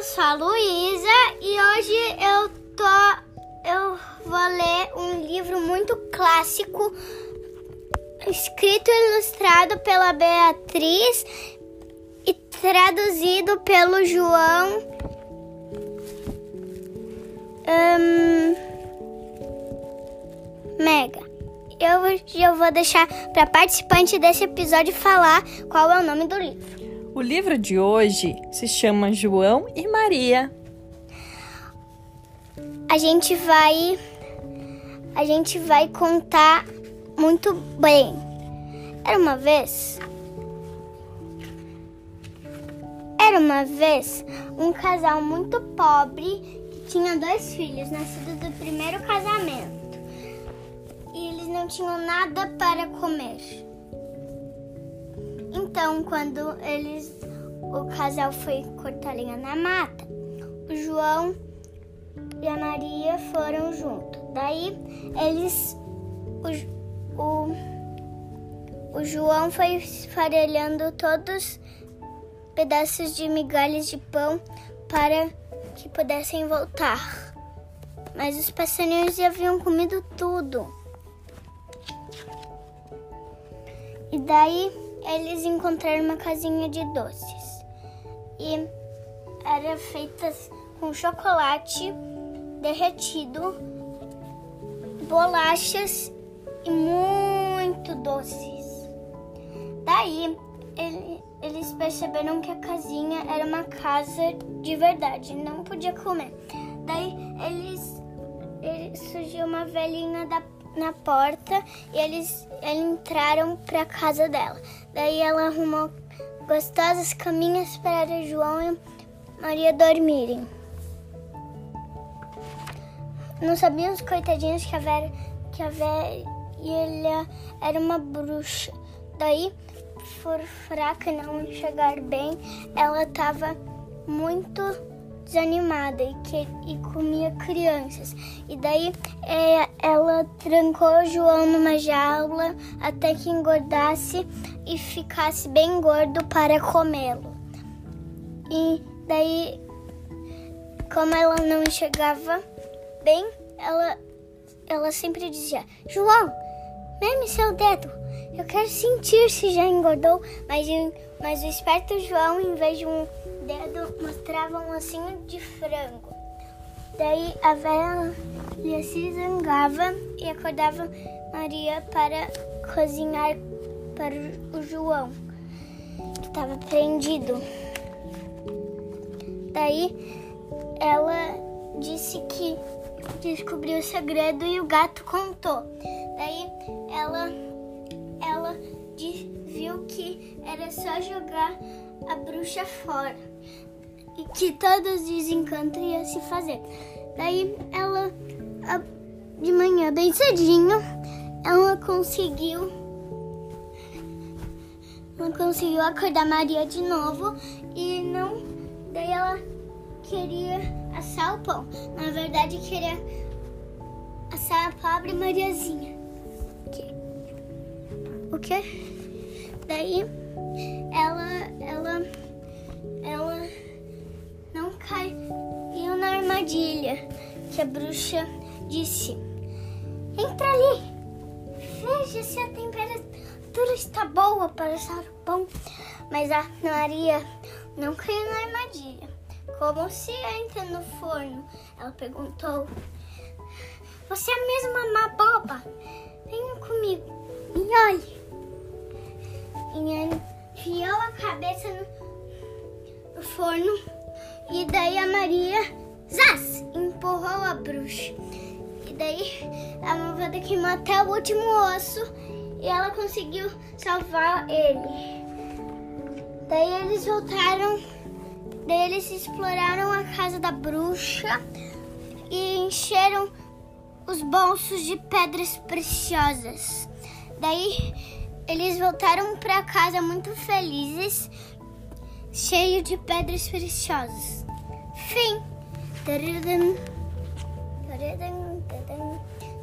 eu sou a Luísa e hoje eu tô eu vou ler um livro muito clássico escrito e ilustrado pela Beatriz e traduzido pelo João um, Mega. Eu, eu vou deixar para participante desse episódio falar qual é o nome do livro. O livro de hoje se chama João e Maria. A gente vai a gente vai contar muito bem. Era uma vez Era uma vez um casal muito pobre que tinha dois filhos nascidos do primeiro casamento. E eles não tinham nada para comer. Então, quando eles o casal foi cortar lenha na mata, o João e a Maria foram junto. Daí eles o, o, o João foi esfarelhando todos pedaços de migalhas de pão para que pudessem voltar. Mas os passarinhos já haviam comido tudo. E daí eles encontraram uma casinha de doces. E era feita com chocolate derretido, bolachas e muito doces. Daí ele, eles perceberam que a casinha era uma casa de verdade, não podia comer. Daí eles, eles surgiu uma velhinha da na porta e eles, eles entraram para casa dela. Daí ela arrumou gostosas caminhas para João e Maria dormirem. Não sabiam os coitadinhos que a velha, que a velha era uma bruxa. Daí, por fraca não enxergar bem, ela estava muito desanimada e, que, e comia crianças. E daí é, ela trancou João numa jaula até que engordasse e ficasse bem gordo para comê-lo. E daí, como ela não enxergava bem, ela, ela sempre dizia: João, meme seu dedo. Eu quero sentir se já engordou, mas, mas o esperto João, em vez de um dedo, mostrava um ossinho de frango. Daí a velha se zangava e acordava Maria para cozinhar para o João, que estava prendido. Daí ela disse que descobriu o segredo e o gato contou. Daí ela, ela viu que era só jogar a bruxa fora e que todos os desencantos ia se fazer. Daí ela, de manhã bem cedinho, ela conseguiu, ela conseguiu acordar Maria de novo e não, daí ela queria assar o pão. Na verdade queria assar a pobre Mariazinha. O quê? Daí ela, armadilha que a bruxa disse. Entra ali, veja se a temperatura está boa para assar o pão. Mas a Maria não caiu na armadilha. Como se entra no forno? Ela perguntou. Você é mesmo uma boba? Venha comigo e olhe enfiou a cabeça no, no forno e daí a Maria, zaz, empurrou a bruxa. E daí a malvada queimou até o último osso e ela conseguiu salvar ele. Daí eles voltaram, daí eles exploraram a casa da bruxa e encheram os bolsos de pedras preciosas. Daí eles voltaram para casa muito felizes, cheio de pedras preciosas. Fim.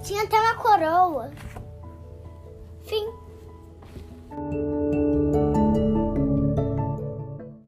Tinha até uma coroa. Fim.